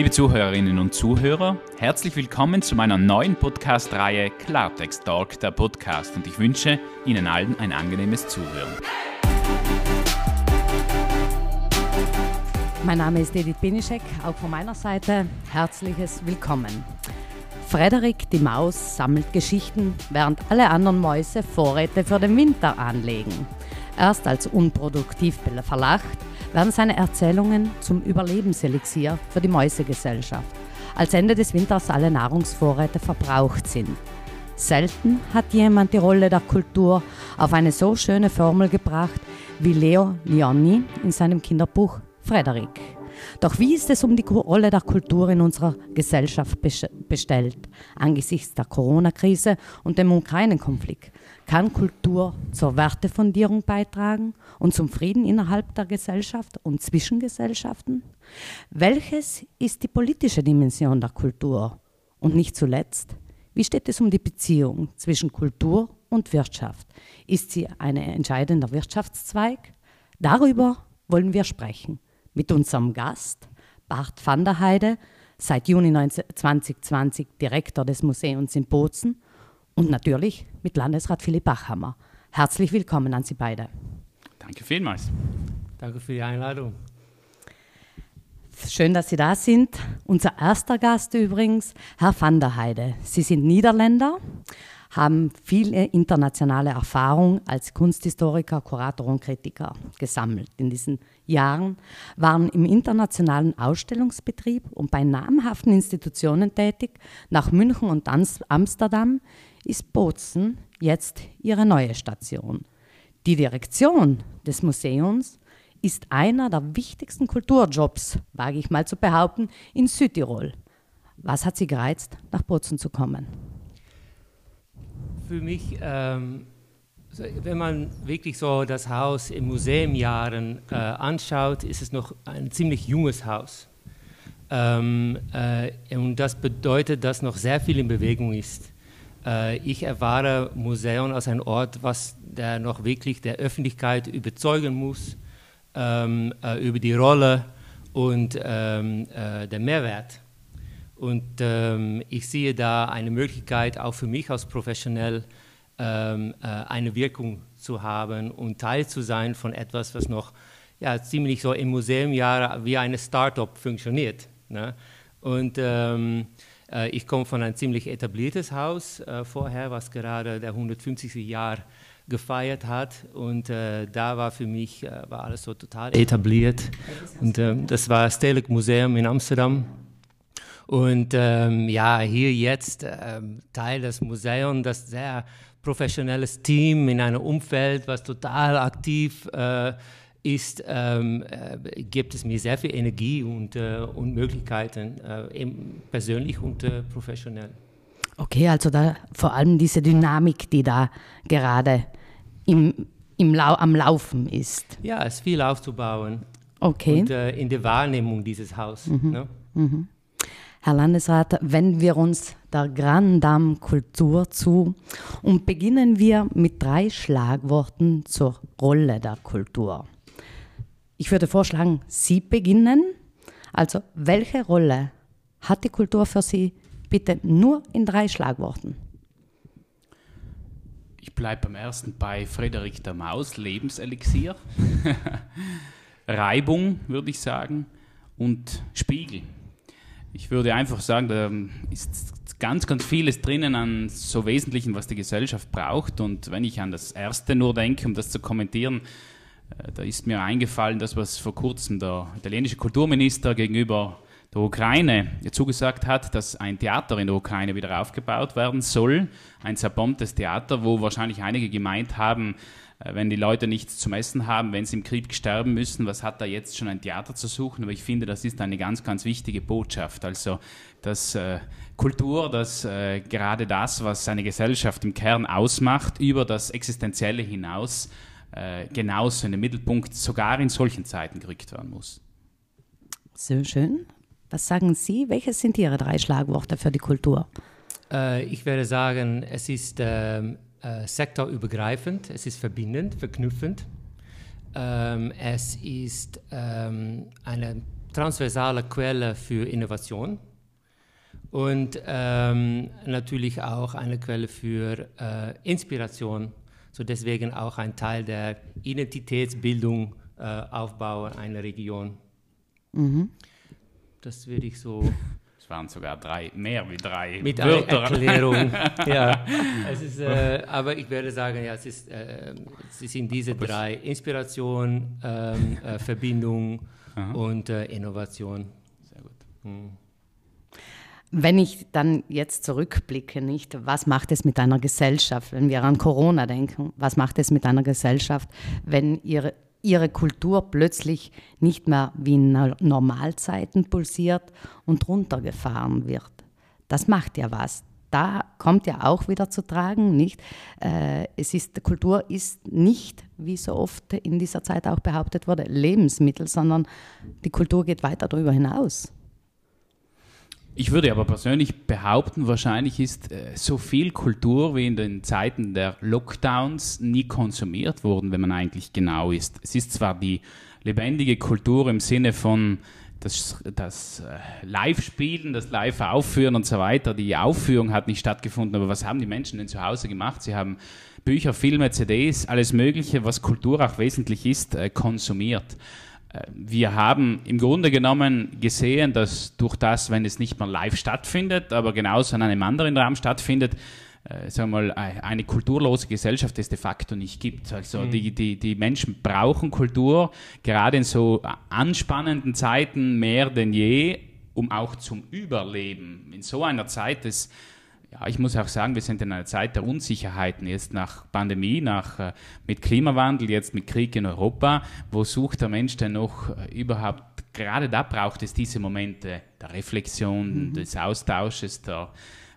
Liebe Zuhörerinnen und Zuhörer, herzlich willkommen zu meiner neuen Podcast-Reihe Klartext Talk, der Podcast. Und ich wünsche Ihnen allen ein angenehmes Zuhören. Mein Name ist Edith Benischek, auch von meiner Seite herzliches Willkommen. Frederik die Maus sammelt Geschichten, während alle anderen Mäuse Vorräte für den Winter anlegen. Erst als unproduktiv verlacht, werden seine Erzählungen zum Überlebenselixier für die Mäusegesellschaft, als Ende des Winters alle Nahrungsvorräte verbraucht sind. Selten hat jemand die Rolle der Kultur auf eine so schöne Formel gebracht wie Leo Lionni in seinem Kinderbuch Frederik. Doch wie ist es um die Rolle der Kultur in unserer Gesellschaft bestellt? Angesichts der Corona-Krise und dem Ukraine-Konflikt kann Kultur zur Wertefundierung beitragen und zum Frieden innerhalb der Gesellschaft und zwischen Gesellschaften? Welches ist die politische Dimension der Kultur? Und nicht zuletzt, wie steht es um die Beziehung zwischen Kultur und Wirtschaft? Ist sie ein entscheidender Wirtschaftszweig? Darüber wollen wir sprechen mit unserem Gast, Bart van der Heide, seit Juni 2020 Direktor des Museums in Bozen und natürlich mit Landesrat Philipp Bachhammer. Herzlich willkommen an Sie beide. Danke vielmals. Danke für die Einladung. Schön, dass Sie da sind. Unser erster Gast übrigens, Herr van der Heide. Sie sind Niederländer, haben viele internationale Erfahrung als Kunsthistoriker, Kurator und Kritiker gesammelt. In diesen Jahren waren im internationalen Ausstellungsbetrieb und bei namhaften Institutionen tätig. Nach München und Amsterdam ist Bozen jetzt ihre neue Station. Die Direktion des Museums ist einer der wichtigsten Kulturjobs, wage ich mal zu behaupten, in Südtirol. Was hat Sie gereizt, nach Bozen zu kommen? Für mich, ähm, wenn man wirklich so das Haus im Museumjahren äh, anschaut, ist es noch ein ziemlich junges Haus. Ähm, äh, und das bedeutet, dass noch sehr viel in Bewegung ist. Äh, ich erwarte Museum als ein Ort, was der noch wirklich der Öffentlichkeit überzeugen muss ähm, äh, über die Rolle und ähm, äh, den Mehrwert. Und ähm, ich sehe da eine Möglichkeit, auch für mich als professionell ähm, äh, eine Wirkung zu haben und Teil zu sein von etwas, was noch ja, ziemlich so im Museumjahr wie eine Start-up funktioniert. Ne? Und ähm, äh, ich komme von einem ziemlich etabliertes Haus äh, vorher, was gerade der 150. Jahr gefeiert hat und äh, da war für mich äh, war alles so total etabliert und äh, das war das Stedelijk Museum in Amsterdam und ähm, ja hier jetzt ähm, Teil des Museums das sehr professionelles Team in einem Umfeld was total aktiv äh, ist, ähm, äh, gibt es mir sehr viel Energie und, äh, und Möglichkeiten, äh, persönlich und äh, professionell. Okay, also da vor allem diese Dynamik, die da gerade im, im Lau am Laufen ist. Ja, es ist viel aufzubauen. Okay. Und äh, in der Wahrnehmung dieses Hauses. Mhm. Ne? Mhm. Herr Landesrat, wenden wir uns der Grand Dame Kultur zu und beginnen wir mit drei Schlagworten zur Rolle der Kultur. Ich würde vorschlagen, Sie beginnen. Also, welche Rolle hat die Kultur für Sie? Bitte nur in drei Schlagworten. Ich bleibe beim ersten bei Frederik der Maus, Lebenselixier. Reibung, würde ich sagen, und Spiegel. Ich würde einfach sagen, da ist ganz, ganz vieles drinnen an so Wesentlichen, was die Gesellschaft braucht. Und wenn ich an das Erste nur denke, um das zu kommentieren, äh, da ist mir eingefallen, das, was vor kurzem der italienische Kulturminister gegenüber der Ukraine zugesagt hat, dass ein Theater in der Ukraine wieder aufgebaut werden soll. Ein zerbombtes Theater, wo wahrscheinlich einige gemeint haben, wenn die Leute nichts zum Essen haben, wenn sie im Krieg sterben müssen, was hat da jetzt schon ein Theater zu suchen? Aber ich finde, das ist eine ganz, ganz wichtige Botschaft. Also, dass äh, Kultur, dass äh, gerade das, was eine Gesellschaft im Kern ausmacht, über das Existenzielle hinaus äh, genauso in den Mittelpunkt sogar in solchen Zeiten gerückt werden muss. Sehr schön. Was sagen Sie? Welche sind Ihre drei Schlagworte für die Kultur? Äh, ich würde sagen, es ist ähm, äh, sektorübergreifend, es ist verbindend, verknüpfend. Ähm, es ist ähm, eine transversale Quelle für Innovation und ähm, natürlich auch eine Quelle für äh, Inspiration, so deswegen auch ein Teil der Identitätsbildung, äh, Aufbau einer Region. Mhm. Das würde ich so. Es waren sogar drei, mehr wie drei mit Wörter. Erklärung. ja, es ist, äh, aber ich würde sagen, ja, es, ist, äh, es sind diese drei: Inspiration, ähm, äh, Verbindung Aha. und äh, Innovation. Sehr gut. Mhm. Wenn ich dann jetzt zurückblicke, nicht, was macht es mit einer Gesellschaft, wenn wir an Corona denken, was macht es mit einer Gesellschaft, wenn ihre, ihre Kultur plötzlich nicht mehr wie in Normalzeiten pulsiert und runtergefahren wird? Das macht ja was. Da kommt ja auch wieder zu tragen, nicht? Äh, es ist, Kultur ist nicht, wie so oft in dieser Zeit auch behauptet wurde, Lebensmittel, sondern die Kultur geht weiter darüber hinaus. Ich würde aber persönlich behaupten, wahrscheinlich ist äh, so viel Kultur wie in den Zeiten der Lockdowns nie konsumiert worden, wenn man eigentlich genau ist. Es ist zwar die lebendige Kultur im Sinne von das, das äh, Live-Spielen, das Live-Aufführen und so weiter. Die Aufführung hat nicht stattgefunden, aber was haben die Menschen denn zu Hause gemacht? Sie haben Bücher, Filme, CDs, alles Mögliche, was Kultur auch wesentlich ist, äh, konsumiert wir haben im Grunde genommen gesehen, dass durch das, wenn es nicht mehr live stattfindet, aber genauso an einem anderen Raum stattfindet, äh, sagen wir mal, eine kulturlose Gesellschaft es de facto nicht gibt. Also mhm. die, die, die Menschen brauchen Kultur, gerade in so anspannenden Zeiten mehr denn je, um auch zum Überleben. In so einer Zeit des ja, ich muss auch sagen, wir sind in einer Zeit der Unsicherheiten, jetzt nach Pandemie, nach, äh, mit Klimawandel, jetzt mit Krieg in Europa. Wo sucht der Mensch denn noch äh, überhaupt? Gerade da braucht es diese Momente der Reflexion, mhm. des Austausches, der,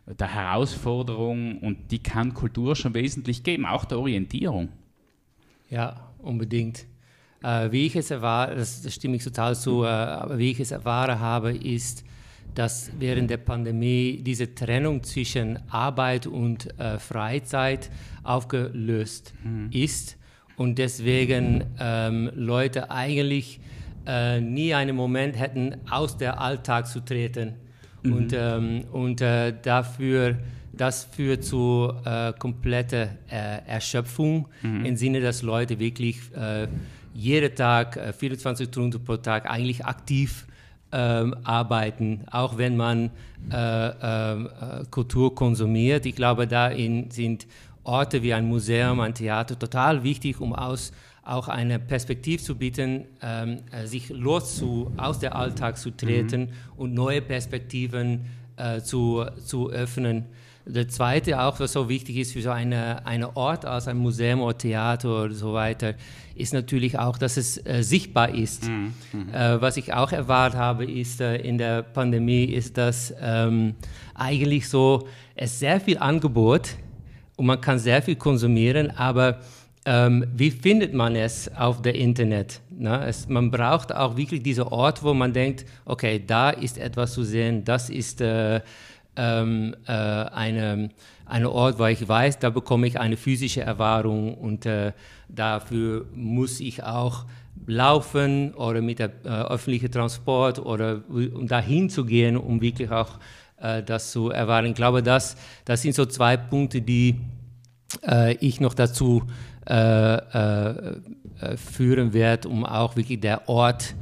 der Herausforderung und die kann Kultur schon wesentlich geben, auch der Orientierung. Ja, unbedingt. Äh, wie ich es erwahre, das, das stimme ich total zu, äh, aber wie ich es erfahre habe, ist, dass während der Pandemie diese Trennung zwischen Arbeit und äh, Freizeit aufgelöst mhm. ist und deswegen ähm, Leute eigentlich äh, nie einen Moment hätten, aus der Alltag zu treten. Mhm. Und, ähm, und äh, dafür, das führt zu äh, kompletter äh, Erschöpfung mhm. im Sinne, dass Leute wirklich äh, jeden Tag, 24 Stunden pro Tag eigentlich aktiv ähm, arbeiten, auch wenn man äh, äh, Kultur konsumiert. Ich glaube, da sind Orte wie ein Museum, ein Theater total wichtig, um aus, auch eine Perspektive zu bieten, ähm, äh, sich los zu, aus der Alltag zu treten mhm. und neue Perspektiven äh, zu, zu öffnen. Der zweite, auch was so wichtig ist für so eine, eine Ort als ein Museum oder Theater oder so weiter, ist natürlich auch, dass es äh, sichtbar ist. Mhm. Mhm. Äh, was ich auch erwartet habe, ist äh, in der Pandemie, ist, dass ähm, eigentlich so es sehr viel Angebot und man kann sehr viel konsumieren, aber ähm, wie findet man es auf der Internet? Na, es, man braucht auch wirklich diesen Ort, wo man denkt, okay, da ist etwas zu sehen, das ist äh, ähm, äh, eine, eine Ort, wo ich weiß, da bekomme ich eine physische Erfahrung und äh, dafür muss ich auch laufen oder mit dem äh, öffentlichen Transport oder um dahin zu gehen, um wirklich auch äh, das zu erfahren. Ich glaube, das, das sind so zwei Punkte, die äh, ich noch dazu äh, führen werde, um auch wirklich der Ort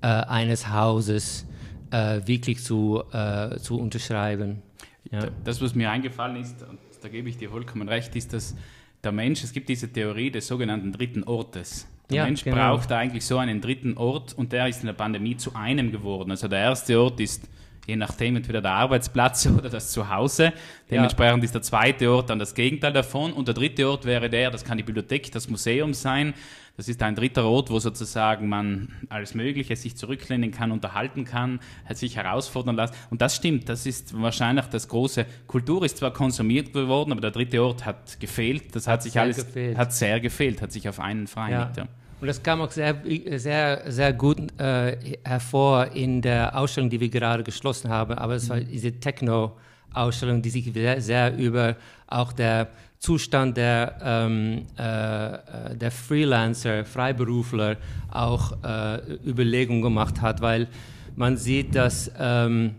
eines Hauses äh, wirklich zu, äh, zu unterschreiben. Ja. Das, was mir eingefallen ist, und da gebe ich dir vollkommen recht, ist, dass der Mensch, es gibt diese Theorie des sogenannten dritten Ortes. Der ja, Mensch genau. braucht eigentlich so einen dritten Ort und der ist in der Pandemie zu einem geworden. Also der erste Ort ist je nachdem entweder der Arbeitsplatz oder das Zuhause. Dementsprechend ja. ist der zweite Ort dann das Gegenteil davon und der dritte Ort wäre der, das kann die Bibliothek, das Museum sein. Das ist ein dritter Ort, wo sozusagen man alles Mögliche sich zurücklehnen kann, unterhalten kann, sich herausfordern lassen. Und das stimmt, das ist wahrscheinlich das große. Kultur ist zwar konsumiert geworden, aber der dritte Ort hat gefehlt. Das hat, hat sich alles, gefehlt. hat sehr gefehlt, hat sich auf einen vereinigt. Ja. Ja. Und das kam auch sehr, sehr, sehr gut äh, hervor in der Ausstellung, die wir gerade geschlossen haben. Aber es war mhm. diese Techno-Ausstellung, die sich sehr, sehr über auch der Zustand der, ähm, äh, der Freelancer, Freiberufler auch äh, Überlegungen gemacht hat, weil man sieht, dass, ähm,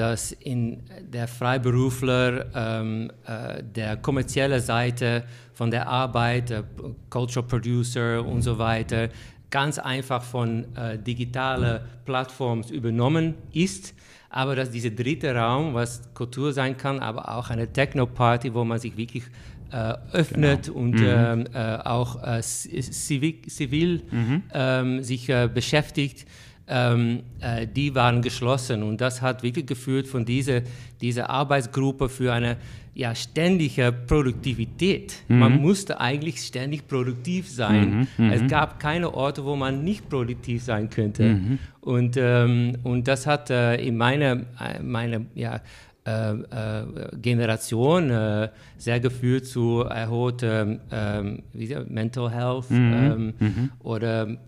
dass in der Freiberufler ähm, äh, der kommerzielle Seite von der Arbeit, äh, Cultural Producer und so weiter, ganz einfach von äh, digitalen Plattformen übernommen ist aber dass dieser dritte Raum, was Kultur sein kann, aber auch eine Techno-Party, wo man sich wirklich äh, öffnet genau. und mhm. ähm, äh, auch äh, zivil, zivil mhm. ähm, sich äh, beschäftigt, ähm, äh, die waren geschlossen. Und das hat wirklich geführt von dieser, dieser Arbeitsgruppe für eine ja, ständige Produktivität. Mhm. Man musste eigentlich ständig produktiv sein. Mhm, mhm. es gab keine Orte, wo man nicht produktiv sein könnte. Mhm. Und, ähm, und das hat äh, in meiner meine, ja, äh, äh, Generation äh, sehr geführt zu erhöhter ähm, Mental Health mhm. Ähm, mhm. oder ähm,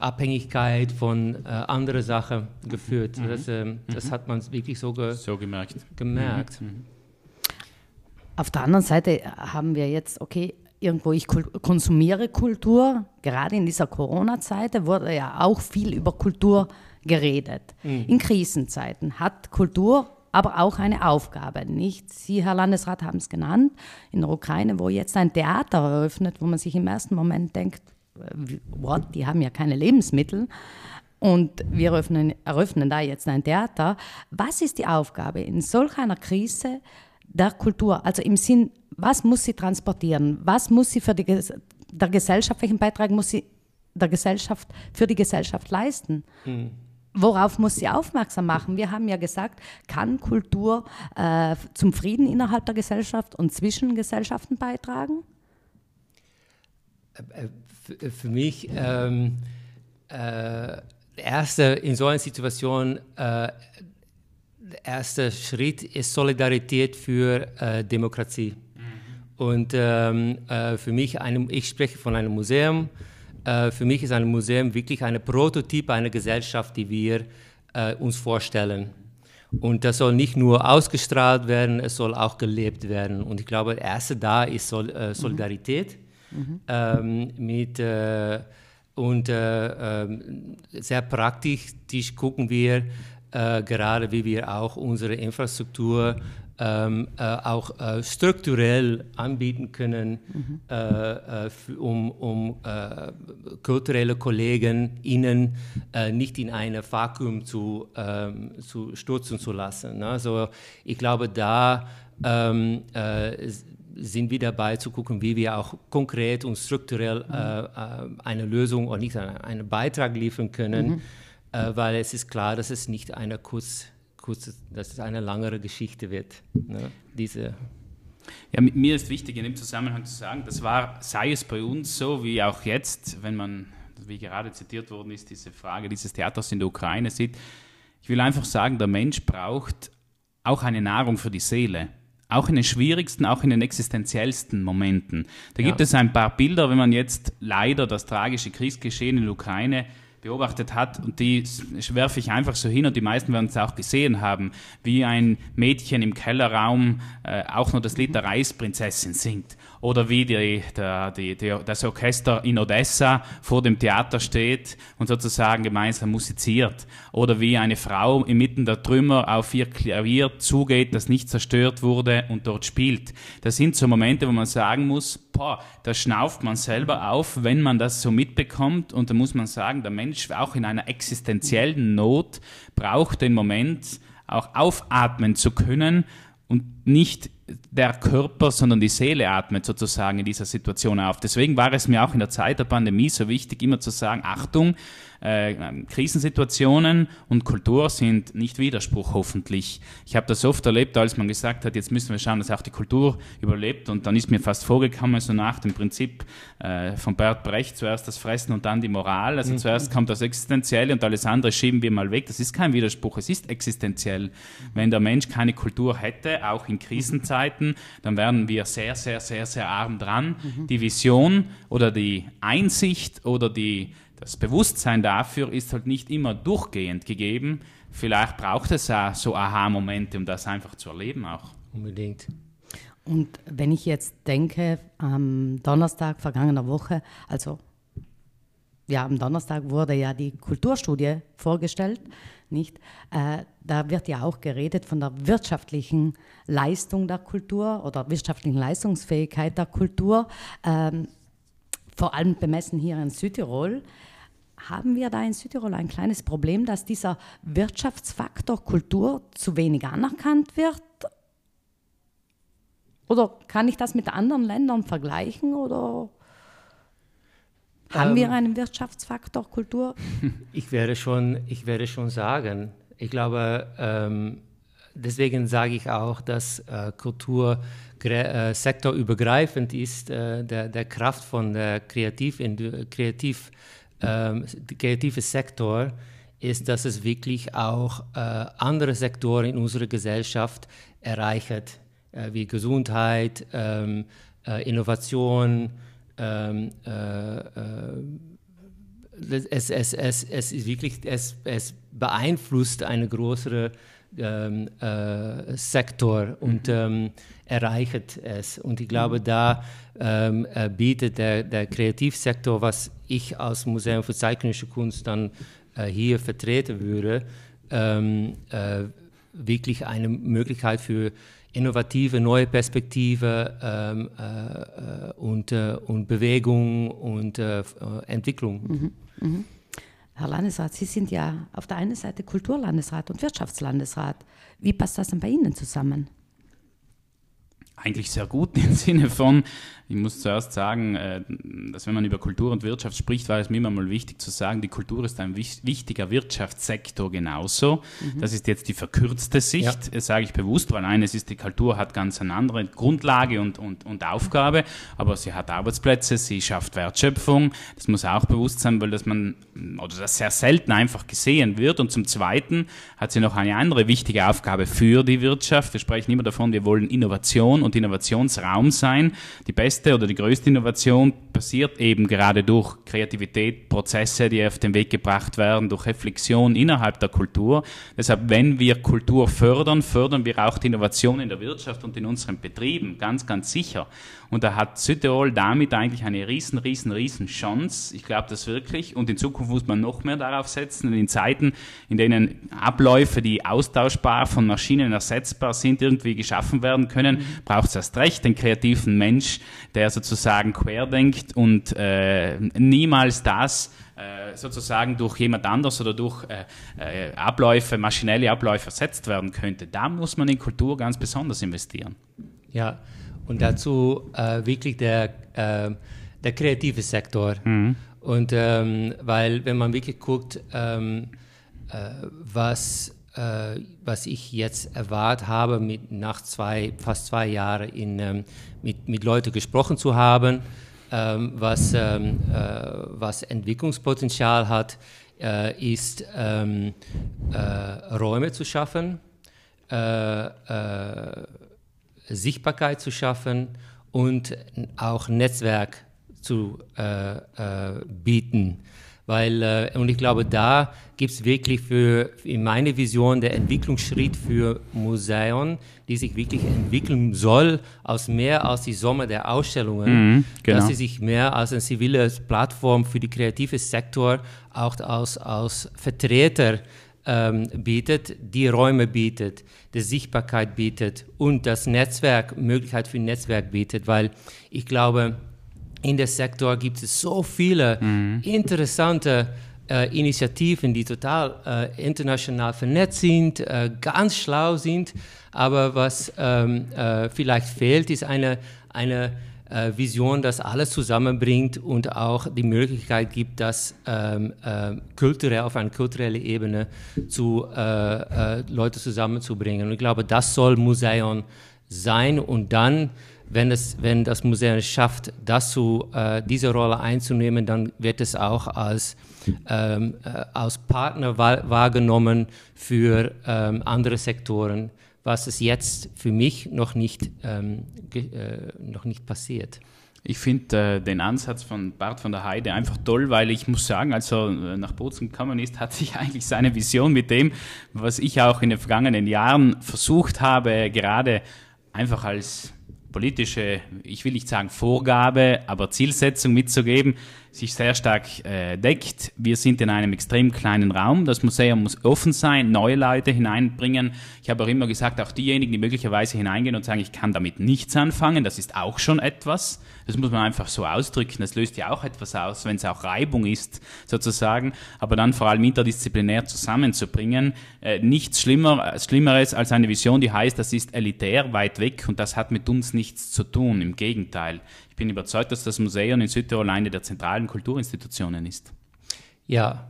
Abhängigkeit von äh, anderen Sachen geführt. Mhm. Das, ähm, das, hat man wirklich so, ge so gemerkt. gemerkt. Auf der anderen Seite haben wir jetzt, okay, irgendwo ich konsumiere Kultur. Gerade in dieser Corona-Zeit wurde ja auch viel über Kultur geredet. Mhm. In Krisenzeiten hat Kultur aber auch eine Aufgabe. Nicht? Sie, Herr Landesrat, haben es genannt, in der Ukraine, wo jetzt ein Theater eröffnet, wo man sich im ersten Moment denkt, äh, what, die haben ja keine Lebensmittel. Und wir eröffnen, eröffnen da jetzt ein Theater. Was ist die Aufgabe in solch einer Krise der Kultur? Also im Sinn, was muss sie transportieren? Was muss sie für die der Gesellschaft, welchen Beitrag muss sie der Gesellschaft für die Gesellschaft leisten? Mhm. Worauf muss sie aufmerksam machen? Wir haben ja gesagt, kann Kultur äh, zum Frieden innerhalb der Gesellschaft und zwischen Gesellschaften beitragen? Äh, für, für mich ähm, äh, erste in so einer Situation äh, der erste Schritt ist Solidarität für äh, Demokratie. Mhm. Und ähm, äh, für mich, eine, ich spreche von einem Museum, äh, für mich ist ein Museum wirklich ein Prototyp einer Gesellschaft, die wir äh, uns vorstellen. Und das soll nicht nur ausgestrahlt werden, es soll auch gelebt werden. Und ich glaube, das erste da ist Sol äh, Solidarität mhm. ähm, mit äh, und äh, ähm, sehr praktisch gucken wir äh, gerade, wie wir auch unsere Infrastruktur ähm, äh, auch äh, strukturell anbieten können, mhm. äh, um, um kulturelle Kollegen ihnen nicht in ein Vakuum zu, ähm, zu stürzen zu lassen. Also ich glaube, da ähm, sind wir dabei zu gucken, wie wir auch konkret und strukturell mhm. eine Lösung oder nicht einen Beitrag liefern können, mhm. Weil es ist klar, dass es nicht eine kurz kurz, dass es eine langere Geschichte wird. Ne? Diese ja, mir ist wichtig in dem Zusammenhang zu sagen, das war, sei es bei uns so wie auch jetzt, wenn man, wie gerade zitiert worden ist, diese Frage dieses Theaters in der Ukraine sieht. Ich will einfach sagen, der Mensch braucht auch eine Nahrung für die Seele. Auch in den schwierigsten, auch in den existenziellsten Momenten. Da ja. gibt es ein paar Bilder, wenn man jetzt leider das tragische Kriegsgeschehen in der Ukraine beobachtet hat. Und die werfe ich einfach so hin und die meisten werden es auch gesehen haben, wie ein Mädchen im Kellerraum äh, auch nur das Lied der Reisprinzessin singt oder wie die, der, die, die, das Orchester in Odessa vor dem Theater steht und sozusagen gemeinsam musiziert oder wie eine Frau inmitten der Trümmer auf ihr Klavier zugeht, das nicht zerstört wurde und dort spielt. Das sind so Momente, wo man sagen muss, boah, da schnauft man selber auf, wenn man das so mitbekommt und da muss man sagen, der Mensch auch in einer existenziellen Not braucht den Moment, auch aufatmen zu können und nicht der Körper, sondern die Seele atmet sozusagen in dieser Situation auf. Deswegen war es mir auch in der Zeit der Pandemie so wichtig, immer zu sagen, Achtung, äh, Krisensituationen und Kultur sind nicht Widerspruch, hoffentlich. Ich habe das oft erlebt, als man gesagt hat, jetzt müssen wir schauen, dass auch die Kultur überlebt. Und dann ist mir fast vorgekommen, so nach dem Prinzip äh, von Bert Brecht, zuerst das Fressen und dann die Moral. Also mhm. zuerst kommt das Existenzielle und alles andere schieben wir mal weg. Das ist kein Widerspruch, es ist existenziell. Wenn der Mensch keine Kultur hätte, auch in Krisenzeiten, dann wären wir sehr, sehr, sehr, sehr arm dran. Mhm. Die Vision oder die Einsicht oder die das Bewusstsein dafür ist halt nicht immer durchgehend gegeben. Vielleicht braucht es auch so Aha-Momente, um das einfach zu erleben auch. Unbedingt. Und wenn ich jetzt denke, am Donnerstag vergangener Woche, also ja, am Donnerstag wurde ja die Kulturstudie vorgestellt, nicht? Äh, da wird ja auch geredet von der wirtschaftlichen Leistung der Kultur oder wirtschaftlichen Leistungsfähigkeit der Kultur, ähm, vor allem bemessen hier in Südtirol. Haben wir da in Südtirol ein kleines Problem, dass dieser Wirtschaftsfaktor Kultur zu wenig anerkannt wird? Oder kann ich das mit anderen Ländern vergleichen? Oder haben ähm, wir einen Wirtschaftsfaktor Kultur? Ich werde schon, ich werde schon sagen, ich glaube, ähm, deswegen sage ich auch, dass äh, Kultur äh, sektorübergreifend ist, äh, der, der Kraft von der Kreativ, Kreativ, ähm, kreative Sektor ist, dass es wirklich auch äh, andere Sektoren in unserer Gesellschaft erreicht, äh, wie Gesundheit, ähm, äh, Innovation, ähm, äh, äh, es, es, es, es ist wirklich, es, es beeinflusst eine größere ähm, äh, Sektor und mhm. ähm, erreicht es. Und ich glaube, da ähm, äh, bietet der, der Kreativsektor, was ich als Museum für zeitgenössische Kunst dann äh, hier vertreten würde, ähm, äh, wirklich eine Möglichkeit für innovative, neue Perspektive ähm, äh, und, äh, und Bewegung und äh Entwicklung. Mhm, mhm. Herr Landesrat, Sie sind ja auf der einen Seite Kulturlandesrat und Wirtschaftslandesrat. Wie passt das denn bei Ihnen zusammen? Eigentlich sehr gut im Sinne von, ich muss zuerst sagen, äh, dass wenn man über Kultur und Wirtschaft spricht, war es mir immer mal wichtig zu sagen, die Kultur ist ein wichtiger Wirtschaftssektor genauso. Mhm. Das ist jetzt die verkürzte Sicht, ja. sage ich bewusst, weil eines ist, die Kultur hat ganz eine andere Grundlage und, und, und Aufgabe, aber sie hat Arbeitsplätze, sie schafft Wertschöpfung. Das muss auch bewusst sein, weil das man, oder das sehr selten einfach gesehen wird. Und zum Zweiten hat sie noch eine andere wichtige Aufgabe für die Wirtschaft. Wir sprechen immer davon, wir wollen Innovation und Innovationsraum sein. Die beste beste oder die größte Innovation passiert eben gerade durch Kreativität, Prozesse, die auf den Weg gebracht werden, durch Reflexion innerhalb der Kultur. Deshalb, wenn wir Kultur fördern, fördern wir auch die Innovation in der Wirtschaft und in unseren Betrieben, ganz, ganz sicher. Und da hat Südtirol damit eigentlich eine riesen, riesen, riesen Chance. Ich glaube das wirklich. Und in Zukunft muss man noch mehr darauf setzen. Und in Zeiten, in denen Abläufe, die austauschbar von Maschinen ersetzbar sind, irgendwie geschaffen werden können, mhm. braucht es erst recht den kreativen Mensch, der sozusagen querdenkt und äh, niemals das äh, sozusagen durch jemand anders oder durch äh, äh, Abläufe, maschinelle Abläufe ersetzt werden könnte. Da muss man in Kultur ganz besonders investieren. Ja, und dazu äh, wirklich der, der kreative Sektor. Mhm. Und ähm, weil, wenn man wirklich guckt, ähm, äh, was, äh, was ich jetzt erwartet habe, mit, nach zwei, fast zwei Jahren in, ähm, mit, mit Leuten gesprochen zu haben, ähm, was, ähm, äh, was Entwicklungspotenzial hat, äh, ist ähm, Räume zu schaffen. Äh, Sichtbarkeit zu schaffen und auch Netzwerk zu äh, äh, bieten. Weil, äh, und ich glaube, da gibt es wirklich für, in meine Vision der Entwicklungsschritt für Museum, die sich wirklich entwickeln soll, aus mehr als die Summe der Ausstellungen, mhm, genau. dass sie sich mehr als eine zivile Plattform für den kreativen Sektor auch als, als Vertreter ähm, bietet, die Räume bietet, die Sichtbarkeit bietet und das Netzwerk, Möglichkeit für ein Netzwerk bietet, weil ich glaube, in der Sektor gibt es so viele mhm. interessante äh, Initiativen, die total äh, international vernetzt sind, äh, ganz schlau sind, aber was ähm, äh, vielleicht fehlt, ist eine, eine äh, Vision, das alles zusammenbringt und auch die Möglichkeit gibt, das ähm, äh, kulturell auf eine kulturelle Ebene zu Leute zusammenzubringen. Und ich glaube, das soll Museum sein und dann wenn, es, wenn das Museum es schafft, das zu, äh, diese Rolle einzunehmen, dann wird es auch als, ähm, äh, als Partner wahrgenommen für ähm, andere Sektoren was es jetzt für mich noch nicht, ähm, äh, noch nicht passiert. Ich finde äh, den Ansatz von Bart von der Heide einfach toll, weil ich muss sagen, als er äh, nach Bozen gekommen ist, hat sich eigentlich seine Vision mit dem, was ich auch in den vergangenen Jahren versucht habe, gerade einfach als politische, ich will nicht sagen Vorgabe, aber Zielsetzung mitzugeben, sich sehr stark äh, deckt. Wir sind in einem extrem kleinen Raum. Das Museum muss offen sein, neue Leute hineinbringen. Ich habe auch immer gesagt, auch diejenigen, die möglicherweise hineingehen und sagen, ich kann damit nichts anfangen, das ist auch schon etwas. Das muss man einfach so ausdrücken. Das löst ja auch etwas aus, wenn es auch Reibung ist, sozusagen. Aber dann vor allem interdisziplinär zusammenzubringen. Äh, nichts Schlimmer, Schlimmeres als eine Vision, die heißt, das ist elitär, weit weg und das hat mit uns nichts zu tun. Im Gegenteil. Ich bin überzeugt, dass das Museum in Südtirol eine der zentralen Kulturinstitutionen ist. Ja,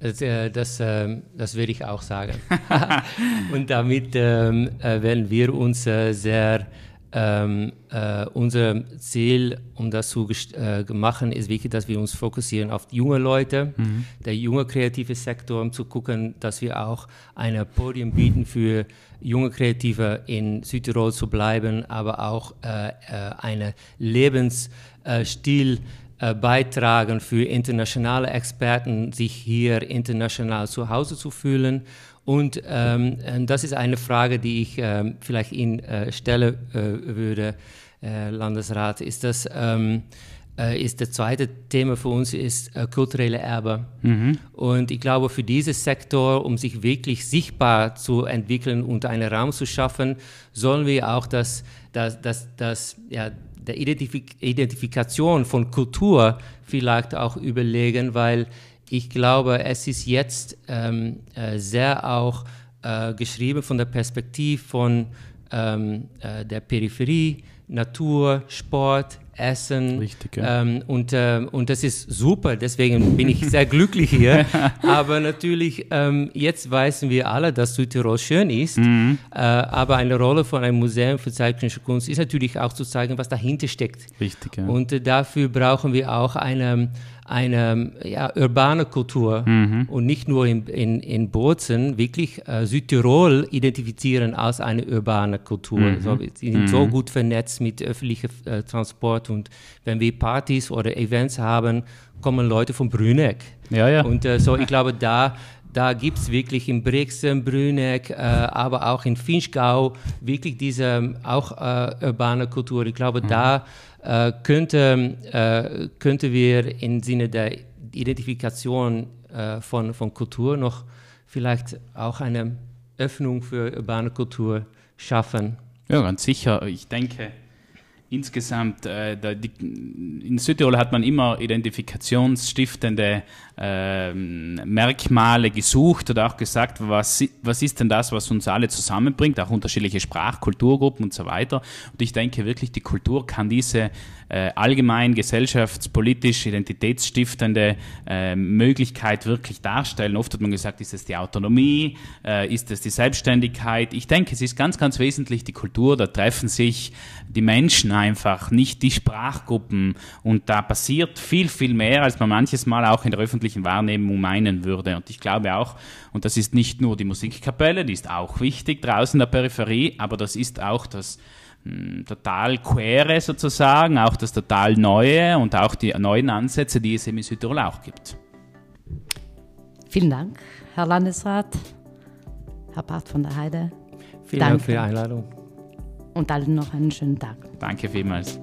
das, äh, das, ähm, das würde ich auch sagen. und damit ähm, äh, werden wir uns äh, sehr ähm, äh, unser Ziel, um das zu äh, machen, ist wirklich, dass wir uns fokussieren auf junge Leute, mhm. der junge kreative Sektor, um zu gucken, dass wir auch ein Podium bieten für junge Kreative in Südtirol zu bleiben, aber auch äh, äh einen Lebensstil äh, beitragen für internationale Experten, sich hier international zu Hause zu fühlen und ähm, das ist eine Frage, die ich ähm, vielleicht Ihnen äh, stellen äh, würde, äh, Landesrat. Ist das ähm, äh, ist das zweite Thema für uns ist äh, kulturelle Erbe. Mhm. Und ich glaube, für diesen Sektor, um sich wirklich sichtbar zu entwickeln und einen Raum zu schaffen, sollen wir auch das, das, das, das ja, der Identifik Identifikation von Kultur vielleicht auch überlegen, weil ich glaube, es ist jetzt ähm, äh, sehr auch äh, geschrieben von der Perspektive von ähm, äh, der Peripherie, Natur, Sport, Essen. Richtig, ja. ähm, und, äh, und das ist super, deswegen bin ich sehr glücklich hier. aber natürlich, ähm, jetzt wissen wir alle, dass Südtirol schön ist. Mhm. Äh, aber eine Rolle von einem Museum für zeitgenössische Kunst ist natürlich auch zu zeigen, was dahinter steckt. Richtig, ja. Und äh, dafür brauchen wir auch eine eine ja, urbane Kultur mhm. und nicht nur in, in, in Bozen wirklich äh, Südtirol identifizieren als eine urbane Kultur. Mhm. So, wir sind mhm. so gut vernetzt mit öffentlichem äh, Transport und wenn wir Partys oder Events haben, kommen Leute von Brüneck. Ja, ja. Und äh, so, ich glaube, da da gibt es wirklich in Brixen, Brüneck, äh, aber auch in Finchgau wirklich diese auch äh, urbane Kultur. Ich glaube, mhm. da äh, könnte, äh, könnte wir im Sinne der Identifikation äh, von, von Kultur noch vielleicht auch eine Öffnung für urbane Kultur schaffen. Ja, ganz sicher. Ich denke, insgesamt, äh, die, in Südtirol hat man immer identifikationsstiftende äh, Merkmale gesucht oder auch gesagt, was, was ist denn das, was uns alle zusammenbringt, auch unterschiedliche Sprach-, Kulturgruppen und so weiter. Und ich denke wirklich, die Kultur kann diese äh, allgemein gesellschaftspolitisch identitätsstiftende äh, Möglichkeit wirklich darstellen. Oft hat man gesagt, ist es die Autonomie, äh, ist es die Selbstständigkeit. Ich denke, es ist ganz, ganz wesentlich die Kultur, da treffen sich die Menschen einfach, nicht die Sprachgruppen und da passiert viel, viel mehr, als man manches Mal auch in der öffentlichen Wahrnehmung meinen würde. Und ich glaube auch, und das ist nicht nur die Musikkapelle, die ist auch wichtig draußen in der Peripherie, aber das ist auch das hm, total queere sozusagen, auch das total Neue und auch die neuen Ansätze, die es in Südtirol auch gibt. Vielen Dank, Herr Landesrat, Herr Bart von der Heide. Vielen Dank, Dank für die Einladung. Und allen noch einen schönen Tag. Danke vielmals.